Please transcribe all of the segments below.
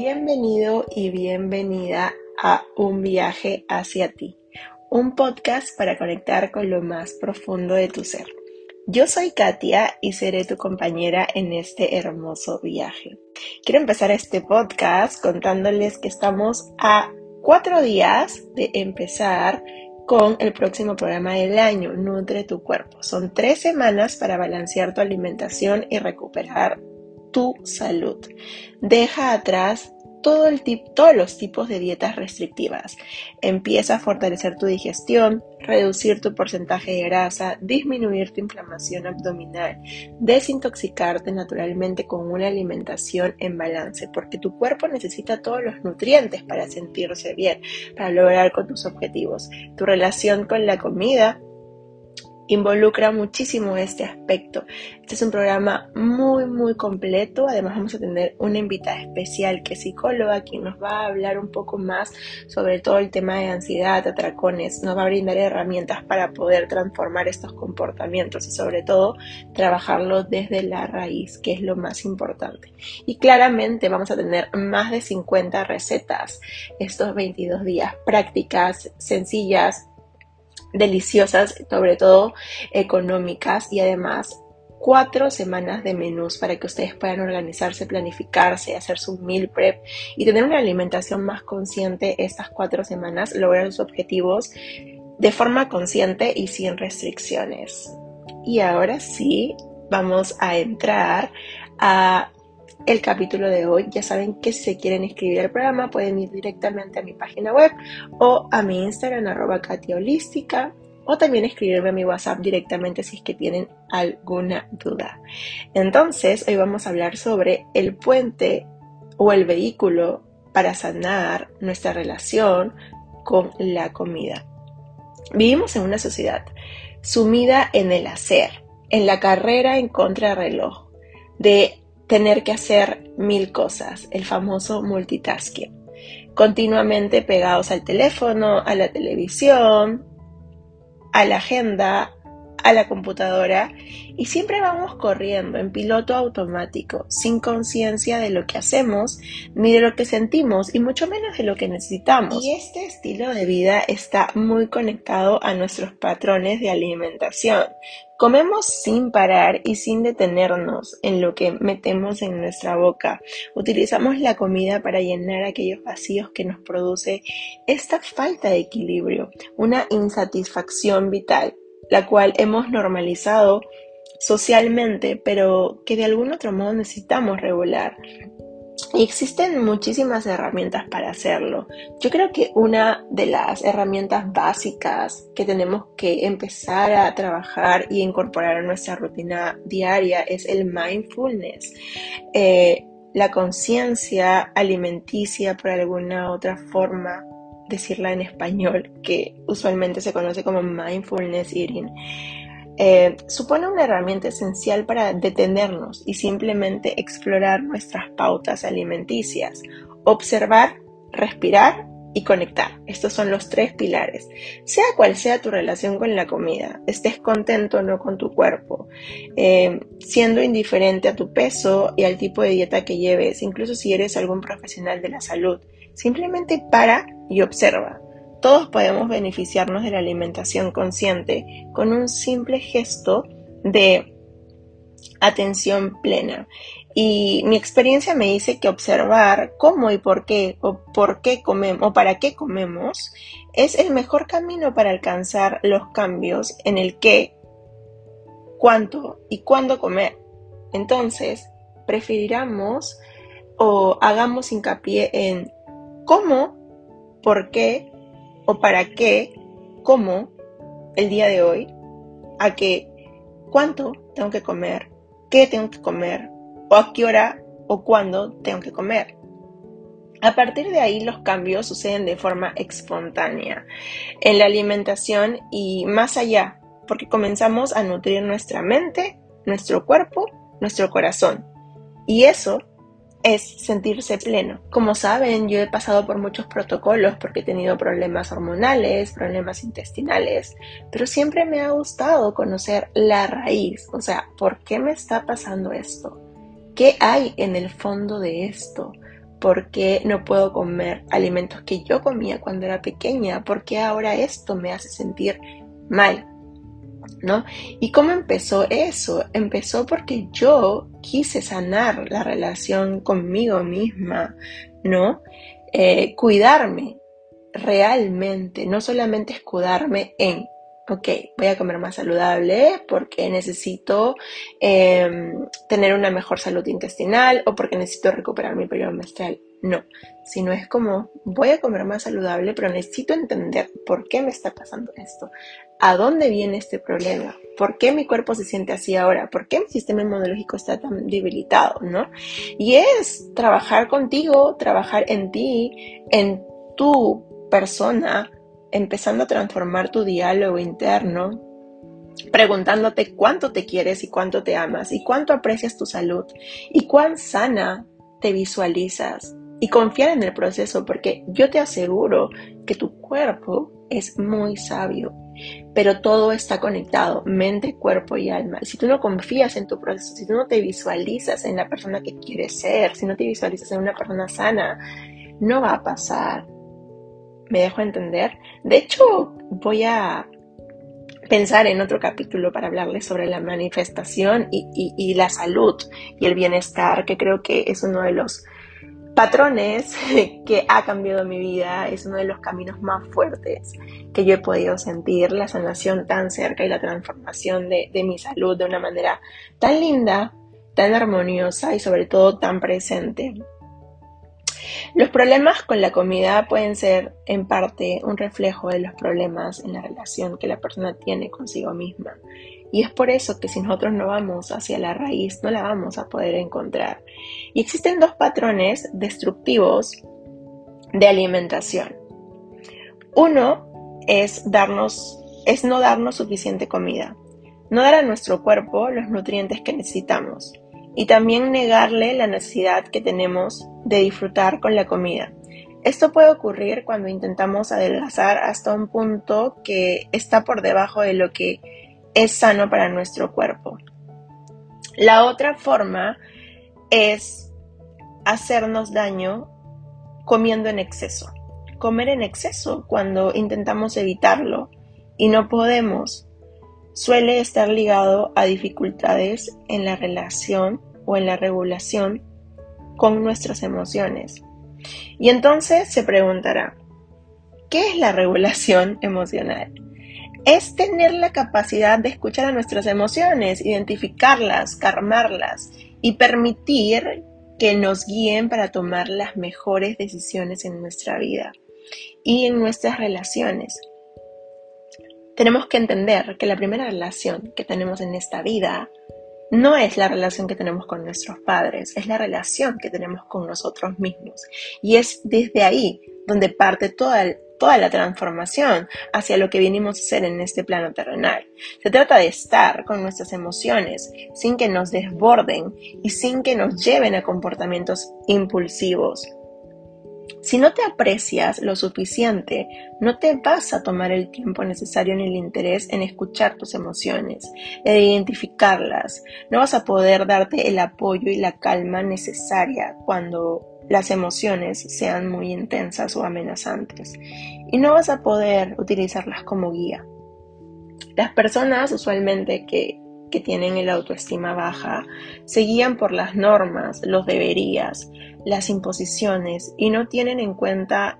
Bienvenido y bienvenida a Un viaje hacia ti, un podcast para conectar con lo más profundo de tu ser. Yo soy Katia y seré tu compañera en este hermoso viaje. Quiero empezar este podcast contándoles que estamos a cuatro días de empezar con el próximo programa del año, Nutre tu cuerpo. Son tres semanas para balancear tu alimentación y recuperar tu salud. Deja atrás todo el todos los tipos de dietas restrictivas. Empieza a fortalecer tu digestión, reducir tu porcentaje de grasa, disminuir tu inflamación abdominal, desintoxicarte naturalmente con una alimentación en balance, porque tu cuerpo necesita todos los nutrientes para sentirse bien, para lograr con tus objetivos. Tu relación con la comida involucra muchísimo este aspecto. Este es un programa muy, muy completo. Además vamos a tener una invitada especial que es psicóloga, quien nos va a hablar un poco más sobre todo el tema de ansiedad, atracones. Nos va a brindar herramientas para poder transformar estos comportamientos y sobre todo trabajarlo desde la raíz, que es lo más importante. Y claramente vamos a tener más de 50 recetas estos 22 días, prácticas sencillas deliciosas, sobre todo económicas y además cuatro semanas de menús para que ustedes puedan organizarse, planificarse, hacer su meal prep y tener una alimentación más consciente estas cuatro semanas, lograr sus objetivos de forma consciente y sin restricciones. Y ahora sí, vamos a entrar a el capítulo de hoy. Ya saben que si se quieren inscribir al programa pueden ir directamente a mi página web o a mi Instagram arroba Holística o también escribirme a mi WhatsApp directamente si es que tienen alguna duda. Entonces, hoy vamos a hablar sobre el puente o el vehículo para sanar nuestra relación con la comida. Vivimos en una sociedad sumida en el hacer, en la carrera en contra reloj, de tener que hacer mil cosas, el famoso multitasking. Continuamente pegados al teléfono, a la televisión, a la agenda, a la computadora y siempre vamos corriendo en piloto automático, sin conciencia de lo que hacemos, ni de lo que sentimos y mucho menos de lo que necesitamos. Y este estilo de vida está muy conectado a nuestros patrones de alimentación. Comemos sin parar y sin detenernos en lo que metemos en nuestra boca. Utilizamos la comida para llenar aquellos vacíos que nos produce esta falta de equilibrio, una insatisfacción vital la cual hemos normalizado socialmente, pero que de algún otro modo necesitamos regular. Y existen muchísimas herramientas para hacerlo. Yo creo que una de las herramientas básicas que tenemos que empezar a trabajar y incorporar a nuestra rutina diaria es el mindfulness. Eh, la conciencia alimenticia por alguna otra forma decirla en español, que usualmente se conoce como mindfulness eating, eh, supone una herramienta esencial para detenernos y simplemente explorar nuestras pautas alimenticias, observar, respirar y conectar. Estos son los tres pilares. Sea cual sea tu relación con la comida, estés contento o no con tu cuerpo, eh, siendo indiferente a tu peso y al tipo de dieta que lleves, incluso si eres algún profesional de la salud, simplemente para y observa. Todos podemos beneficiarnos de la alimentación consciente con un simple gesto de atención plena. Y mi experiencia me dice que observar cómo y por qué o por qué comemos o para qué comemos es el mejor camino para alcanzar los cambios en el qué, cuánto y cuándo comer. Entonces, preferiramos o hagamos hincapié en cómo por qué o para qué, cómo el día de hoy, a qué, cuánto tengo que comer, qué tengo que comer, o a qué hora o cuándo tengo que comer. A partir de ahí los cambios suceden de forma espontánea en la alimentación y más allá, porque comenzamos a nutrir nuestra mente, nuestro cuerpo, nuestro corazón. Y eso es sentirse pleno. Como saben, yo he pasado por muchos protocolos porque he tenido problemas hormonales, problemas intestinales, pero siempre me ha gustado conocer la raíz, o sea, ¿por qué me está pasando esto? ¿Qué hay en el fondo de esto? ¿Por qué no puedo comer alimentos que yo comía cuando era pequeña? ¿Por qué ahora esto me hace sentir mal? ¿No? ¿Y cómo empezó eso? Empezó porque yo quise sanar la relación conmigo misma, ¿no? Eh, cuidarme realmente, no solamente escudarme en ok, voy a comer más saludable porque necesito em, tener una mejor salud intestinal o porque necesito recuperar mi periodo menstrual. No, sino es como voy a comer más saludable, pero necesito entender por qué me está pasando esto, a dónde viene este problema, por qué mi cuerpo se siente así ahora, por qué mi sistema inmunológico está tan debilitado, ¿no? Y es trabajar contigo, trabajar en ti, en tu persona, empezando a transformar tu diálogo interno, preguntándote cuánto te quieres y cuánto te amas y cuánto aprecias tu salud y cuán sana te visualizas y confiar en el proceso porque yo te aseguro que tu cuerpo es muy sabio, pero todo está conectado, mente, cuerpo y alma. Si tú no confías en tu proceso, si tú no te visualizas en la persona que quieres ser, si no te visualizas en una persona sana, no va a pasar me dejo entender. De hecho, voy a pensar en otro capítulo para hablarles sobre la manifestación y, la salud y el bienestar, que creo que es uno de los patrones que ha cambiado mi vida, es uno de los caminos más fuertes que yo he podido sentir, la sanación tan cerca y la transformación de, de mi salud de una manera tan linda, tan armoniosa y sobre todo tan presente. Los problemas con la comida pueden ser en parte un reflejo de los problemas en la relación que la persona tiene consigo misma. Y es por eso que si nosotros no vamos hacia la raíz, no la vamos a poder encontrar. Y existen dos patrones destructivos de alimentación. Uno es darnos es no darnos suficiente comida, no dar a nuestro cuerpo los nutrientes que necesitamos y también negarle la necesidad que tenemos de disfrutar con la comida. Esto puede ocurrir cuando intentamos adelgazar hasta un punto que está por debajo de lo que es sano para nuestro cuerpo. La otra forma es hacernos daño comiendo en exceso. Comer en exceso cuando intentamos evitarlo y no podemos suele estar ligado a dificultades en la relación o en la regulación con nuestras emociones. Y entonces se preguntará, ¿qué es la regulación emocional? Es tener la capacidad de escuchar a nuestras emociones, identificarlas, calmarlas y permitir que nos guíen para tomar las mejores decisiones en nuestra vida y en nuestras relaciones. Tenemos que entender que la primera relación que tenemos en esta vida no es la relación que tenemos con nuestros padres, es la relación que tenemos con nosotros mismos. Y es desde ahí donde parte toda, toda la transformación hacia lo que venimos a ser en este plano terrenal. Se trata de estar con nuestras emociones sin que nos desborden y sin que nos lleven a comportamientos impulsivos, si no te aprecias lo suficiente, no te vas a tomar el tiempo necesario ni el interés en escuchar tus emociones, en identificarlas. No vas a poder darte el apoyo y la calma necesaria cuando las emociones sean muy intensas o amenazantes. Y no vas a poder utilizarlas como guía. Las personas usualmente que que tienen el autoestima baja se guían por las normas, los deberías, las imposiciones y no tienen en cuenta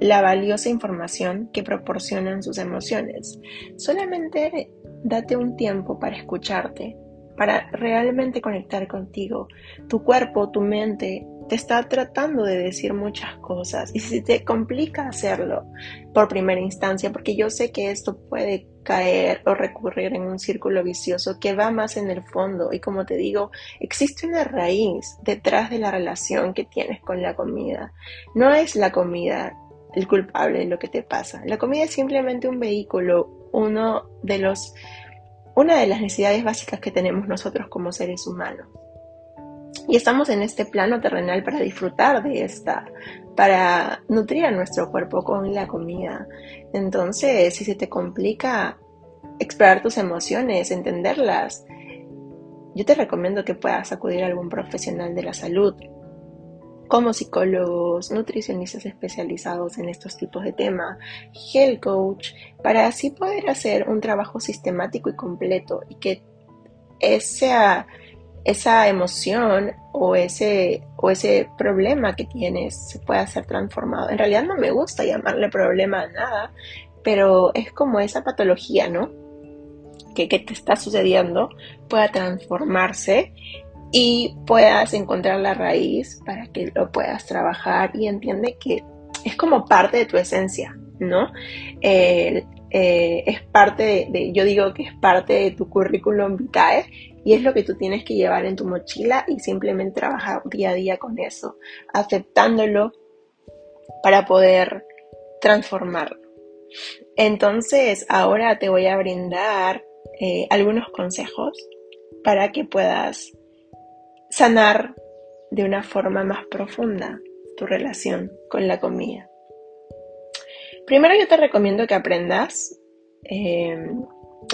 la valiosa información que proporcionan sus emociones. Solamente date un tiempo para escucharte, para realmente conectar contigo. Tu cuerpo, tu mente te está tratando de decir muchas cosas y si te complica hacerlo por primera instancia, porque yo sé que esto puede caer o recurrir en un círculo vicioso que va más en el fondo y como te digo, existe una raíz detrás de la relación que tienes con la comida. No es la comida el culpable de lo que te pasa. La comida es simplemente un vehículo, uno de los una de las necesidades básicas que tenemos nosotros como seres humanos. Y estamos en este plano terrenal para disfrutar de esta, para nutrir a nuestro cuerpo con la comida. Entonces, si se te complica explorar tus emociones, entenderlas, yo te recomiendo que puedas acudir a algún profesional de la salud. como psicólogos, nutricionistas especializados en estos tipos de temas, health coach, para así poder hacer un trabajo sistemático y completo y que esa, esa emoción o ese, o ese problema que tienes se pueda ser transformado. En realidad no me gusta llamarle problema a nada, pero es como esa patología, ¿no? Que, que te está sucediendo pueda transformarse y puedas encontrar la raíz para que lo puedas trabajar y entiende que es como parte de tu esencia, ¿no? Eh, es parte de, yo digo que es parte de tu currículum vitae y es lo que tú tienes que llevar en tu mochila y simplemente trabajar día a día con eso, aceptándolo para poder transformarlo. Entonces, ahora te voy a brindar eh, algunos consejos para que puedas sanar de una forma más profunda tu relación con la comida. Primero yo te recomiendo que aprendas eh,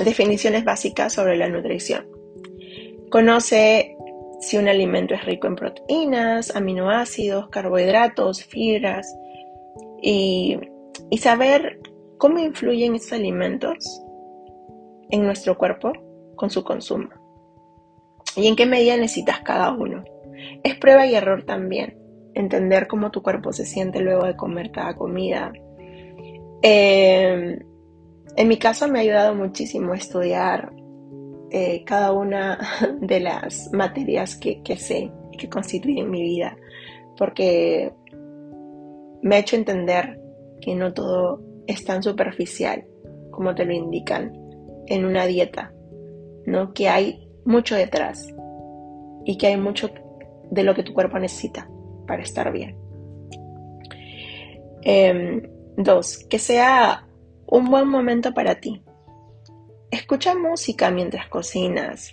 definiciones básicas sobre la nutrición. Conoce si un alimento es rico en proteínas, aminoácidos, carbohidratos, fibras y, saber cómo influyen estos alimentos en nuestro cuerpo con su consumo y en qué medida necesitas cada uno. Es prueba y error también, entender cómo tu cuerpo se siente luego de comer cada comida. Em, en mi caso me ha ayudado muchísimo estudiar eh, cada una de las materias que, sé que constituyen mi vida, porque me ha hecho entender que no todo es tan superficial como te lo indican en una dieta, ¿no? Que hay mucho detrás y que hay mucho de lo que tu cuerpo necesita para estar bien. Em, dos, que sea un buen momento para ti. Escucha música mientras cocinas,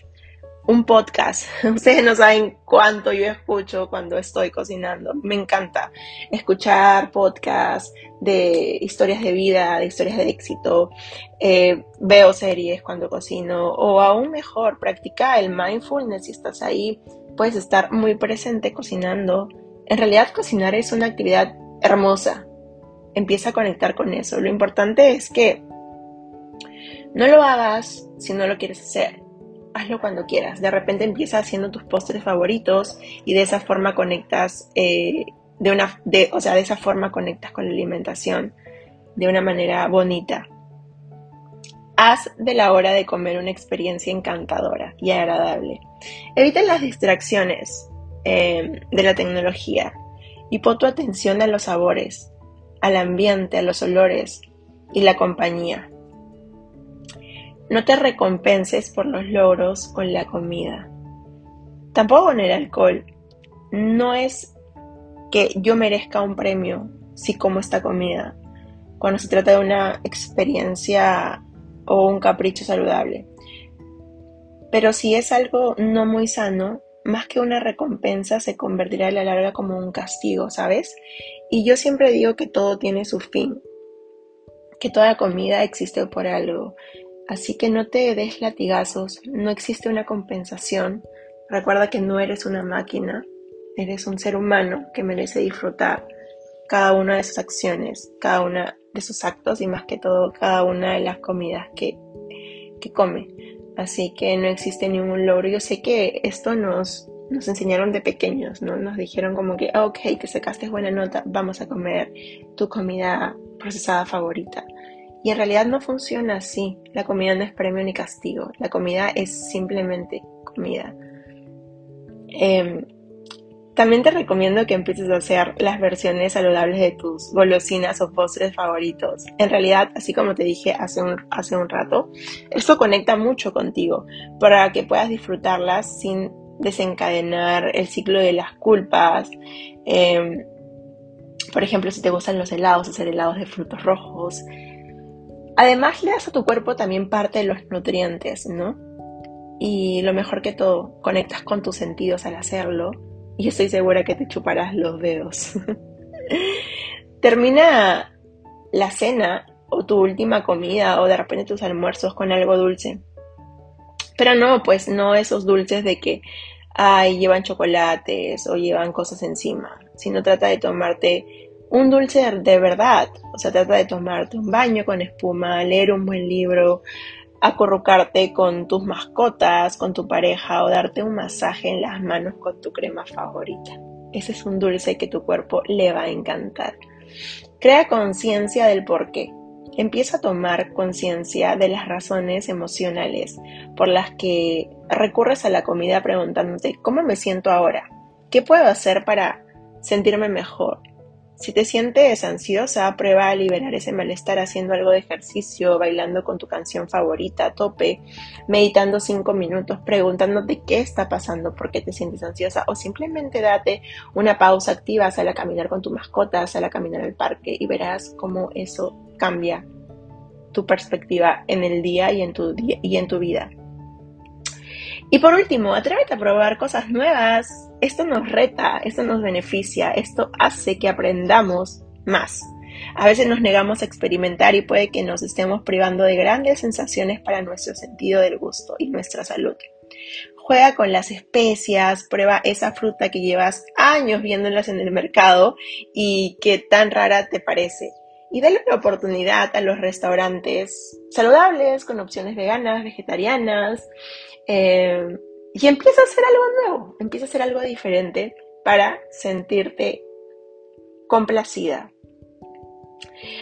un podcast. Ustedes no saben cuánto yo escucho cuando estoy cocinando. Me encanta escuchar podcasts de historias de vida, de historias de éxito. Eh, veo series cuando cocino o aún mejor, practica el mindfulness si estás ahí. Puedes estar muy presente cocinando. En realidad cocinar es una actividad hermosa. Empieza a conectar con eso. Lo importante es que no lo hagas si no lo quieres hacer hazlo cuando quieras. De repente empieza haciendo tus postres favoritos y de esa forma conectas, eh, de una, de, o sea, de esa forma conectas con la alimentación de una manera bonita. Haz de la hora de comer una experiencia encantadora y agradable. Evita las distracciones eh, de la tecnología y pon tu atención a los sabores, al ambiente, a los olores y la compañía. No te recompenses por los logros con la comida. Tampoco con el alcohol. No es que yo merezca un premio si como esta comida, cuando se trata de una experiencia o un capricho saludable. Pero si es algo no muy sano, más que una recompensa se convertirá a la larga como un castigo, ¿sabes? Y yo siempre digo que todo tiene su fin, que toda comida existe por algo Así que no te des latigazos, no existe una compensación. Recuerda que no eres una máquina, eres un ser humano que merece disfrutar cada una de sus acciones, cada uno de sus actos y más que todo cada una de las comidas que, que come. Así que no existe ningún logro. Yo sé que esto nos, nos enseñaron de pequeños, ¿no? Nos dijeron como que, ah, ok, te sacaste buena nota, vamos a comer tu comida procesada favorita. Y en realidad no funciona así. La comida no es premio ni castigo. La comida es simplemente comida. Em, también te recomiendo que empieces a hacer las versiones saludables de tus golosinas o postres favoritos. En realidad, así como te dije hace un, hace un rato, esto conecta mucho contigo para que puedas disfrutarlas sin desencadenar el ciclo de las culpas. Em, por ejemplo, si te gustan los helados, hacer helados de frutos rojos, Además le das a tu cuerpo también parte de los nutrientes, ¿no? Y lo mejor que todo, conectas con tus sentidos al hacerlo y estoy segura que te chuparás los dedos. Termina la cena o tu última comida o de repente tus almuerzos con algo dulce. Pero no, pues no esos dulces de que ay, llevan chocolates o llevan cosas encima, sino trata de tomarte un dulce de verdad, o sea, trata de tomarte un baño con espuma, leer un buen libro, acurrucarte con tus mascotas, con tu pareja o darte un masaje en las manos con tu crema favorita. Ese es un dulce que tu cuerpo le va a encantar. Crea conciencia del por qué. Empieza a tomar conciencia de las razones emocionales por las que recurres a la comida preguntándote, ¿cómo me siento ahora? ¿Qué puedo hacer para sentirme mejor? Si te sientes ansiosa, prueba a liberar ese malestar haciendo algo de ejercicio, bailando con tu canción favorita a tope, meditando cinco minutos, preguntándote qué está pasando, por qué te sientes ansiosa, o simplemente date una pausa activa, sal a caminar con tu mascota, sal a caminar al parque y verás cómo eso cambia tu perspectiva en el día y en tu, y en tu vida. Y por último, atrévete a probar cosas nuevas. Esto nos reta, esto nos beneficia, esto hace que aprendamos más. A veces nos negamos a experimentar y puede que nos estemos privando de grandes sensaciones para nuestro sentido del gusto y nuestra salud. Juega con las especias, prueba esa fruta que llevas años viéndolas en el mercado y que tan rara te parece y dale una oportunidad a los restaurantes saludables, con opciones veganas, vegetarianas, eh, y empieza a hacer algo nuevo, empieza a hacer algo diferente para sentirte complacida.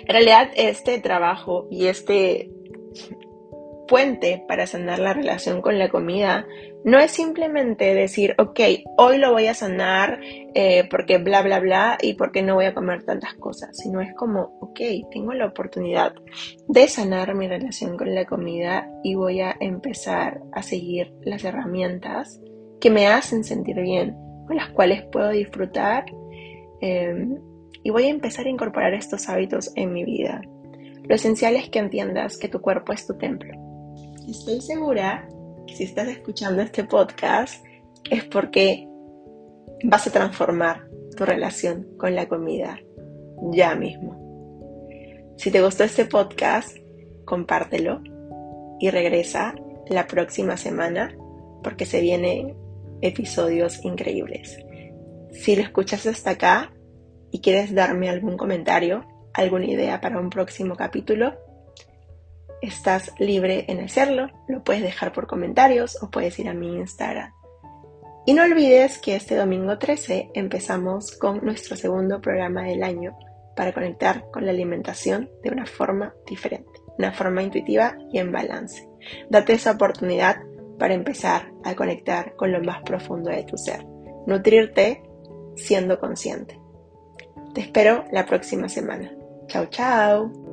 En realidad, este trabajo y este puente para sanar la relación con la comida no es simplemente decir, ok, hoy lo voy a sanar eh, porque bla, bla, bla y porque no voy a comer tantas cosas, sino es como, ok, tengo la oportunidad de sanar mi relación con la comida y voy a empezar a seguir las herramientas que me hacen sentir bien, con las cuales puedo disfrutar em, y voy a empezar a incorporar estos hábitos en mi vida. Lo esencial es que entiendas que tu cuerpo es tu templo. Estoy segura si estás escuchando este podcast es porque vas a transformar tu relación con la comida ya mismo. Si te gustó este podcast, compártelo y regresa la próxima semana porque se vienen episodios increíbles. Si lo escuchas hasta acá y quieres darme algún comentario, alguna idea para un próximo capítulo, estás libre en hacerlo, lo puedes dejar por comentarios o puedes ir a mi Instagram. Y no olvides que este domingo 13 empezamos con nuestro segundo programa del año para conectar con la alimentación de una forma diferente, una forma intuitiva y en balance. Date esa oportunidad para empezar a conectar con lo más profundo de tu ser, nutrirte siendo consciente. Te espero la próxima semana. Chao, chao.